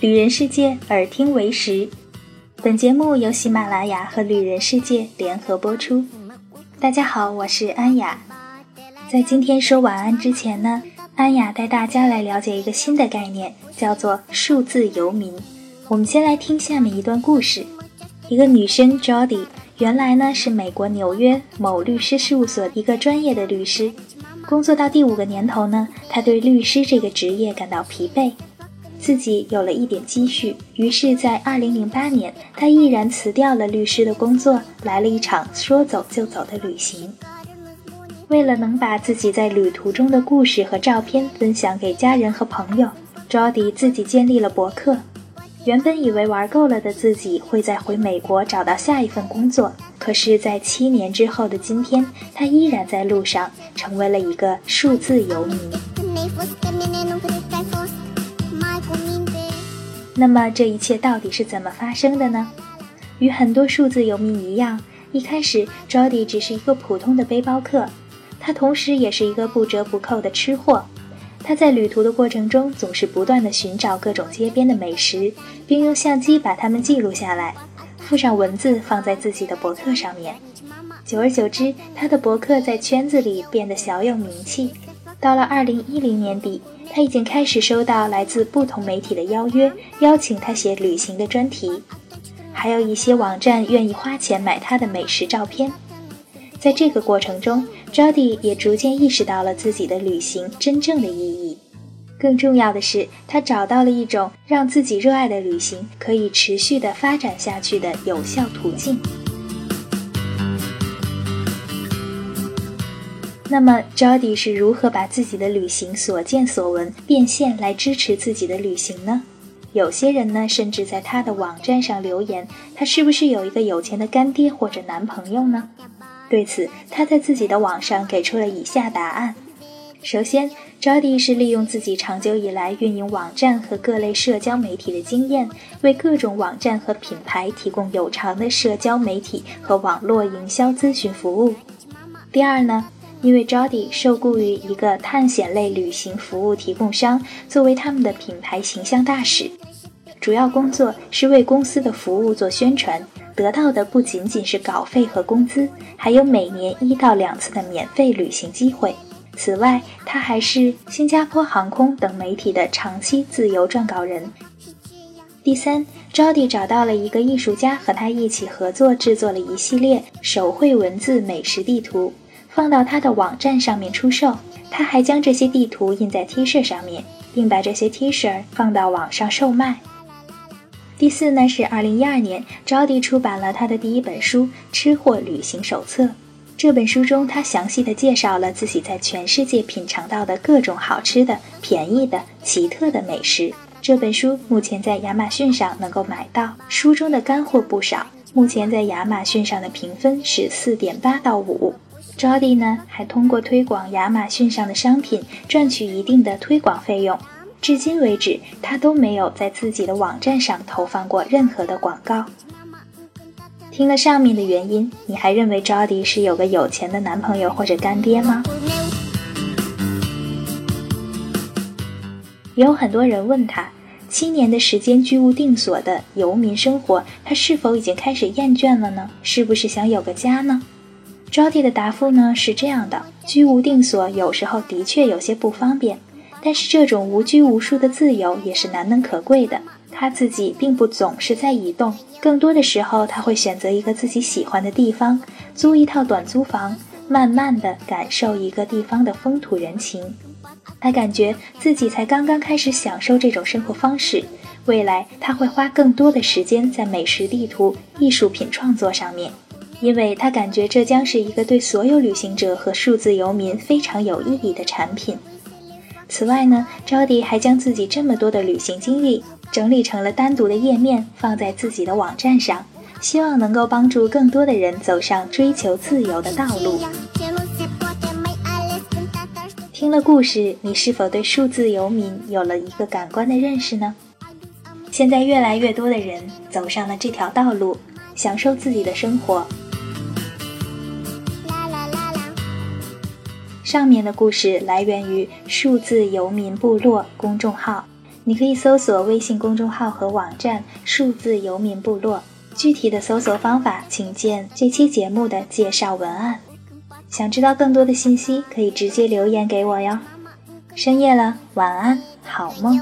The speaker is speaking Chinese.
旅人世界，耳听为实。本节目由喜马拉雅和旅人世界联合播出。大家好，我是安雅。在今天说晚安之前呢，安雅带大家来了解一个新的概念，叫做数字游民。我们先来听下面一段故事：一个女生 Jody，原来呢是美国纽约某律师事务所一个专业的律师。工作到第五个年头呢，她对律师这个职业感到疲惫。自己有了一点积蓄，于是，在2008年，他毅然辞掉了律师的工作，来了一场说走就走的旅行。为了能把自己在旅途中的故事和照片分享给家人和朋友，Jody 自己建立了博客。原本以为玩够了的自己会在回美国找到下一份工作，可是，在七年之后的今天，他依然在路上，成为了一个数字游民。那么这一切到底是怎么发生的呢？与很多数字游民一样，一开始 Jody 只是一个普通的背包客，他同时也是一个不折不扣的吃货。他在旅途的过程中总是不断的寻找各种街边的美食，并用相机把它们记录下来，附上文字放在自己的博客上面。久而久之，他的博客在圈子里变得小有名气。到了二零一零年底。他已经开始收到来自不同媒体的邀约，邀请他写旅行的专题，还有一些网站愿意花钱买他的美食照片。在这个过程中，Jody 也逐渐意识到了自己的旅行真正的意义。更重要的是，他找到了一种让自己热爱的旅行可以持续的发展下去的有效途径。那么，Jody 是如何把自己的旅行所见所闻变现来支持自己的旅行呢？有些人呢，甚至在他的网站上留言，他是不是有一个有钱的干爹或者男朋友呢？对此，他在自己的网上给出了以下答案：首先，Jody 是利用自己长久以来运营网站和各类社交媒体的经验，为各种网站和品牌提供有偿的社交媒体和网络营销咨询服务。第二呢？因为 Jody 受雇于一个探险类旅行服务提供商，作为他们的品牌形象大使，主要工作是为公司的服务做宣传，得到的不仅仅是稿费和工资，还有每年一到两次的免费旅行机会。此外，他还是新加坡航空等媒体的长期自由撰稿人。第三，Jody 找到了一个艺术家，和他一起合作制作了一系列手绘文字美食地图。放到他的网站上面出售，他还将这些地图印在 T 恤上面，并把这些 T 恤放到网上售卖。第四呢是二零一二年，Jody 出版了他的第一本书《吃货旅行手册》。这本书中，他详细的介绍了自己在全世界品尝到的各种好吃的、便宜的、奇特的美食。这本书目前在亚马逊上能够买到，书中的干货不少。目前在亚马逊上的评分是四点八到五。Jody 呢，还通过推广亚马逊上的商品赚取一定的推广费用。至今为止，他都没有在自己的网站上投放过任何的广告。听了上面的原因，你还认为 Jody 是有个有钱的男朋友或者干爹吗？也有很多人问他，七年的时间居无定所的游民生活，他是否已经开始厌倦了呢？是不是想有个家呢？Jody 的答复呢是这样的：居无定所有时候的确有些不方便，但是这种无拘无束的自由也是难能可贵的。他自己并不总是在移动，更多的时候他会选择一个自己喜欢的地方，租一套短租房，慢慢的感受一个地方的风土人情。他感觉自己才刚刚开始享受这种生活方式，未来他会花更多的时间在美食地图、艺术品创作上面。因为他感觉这将是一个对所有旅行者和数字游民非常有意义的产品。此外呢，Jody 还将自己这么多的旅行经历整理成了单独的页面，放在自己的网站上，希望能够帮助更多的人走上追求自由的道路。听了故事，你是否对数字游民有了一个感官的认识呢？现在越来越多的人走上了这条道路，享受自己的生活。上面的故事来源于数字游民部落公众号，你可以搜索微信公众号和网站“数字游民部落”，具体的搜索方法请见这期节目的介绍文案。想知道更多的信息，可以直接留言给我哟。深夜了，晚安，好梦。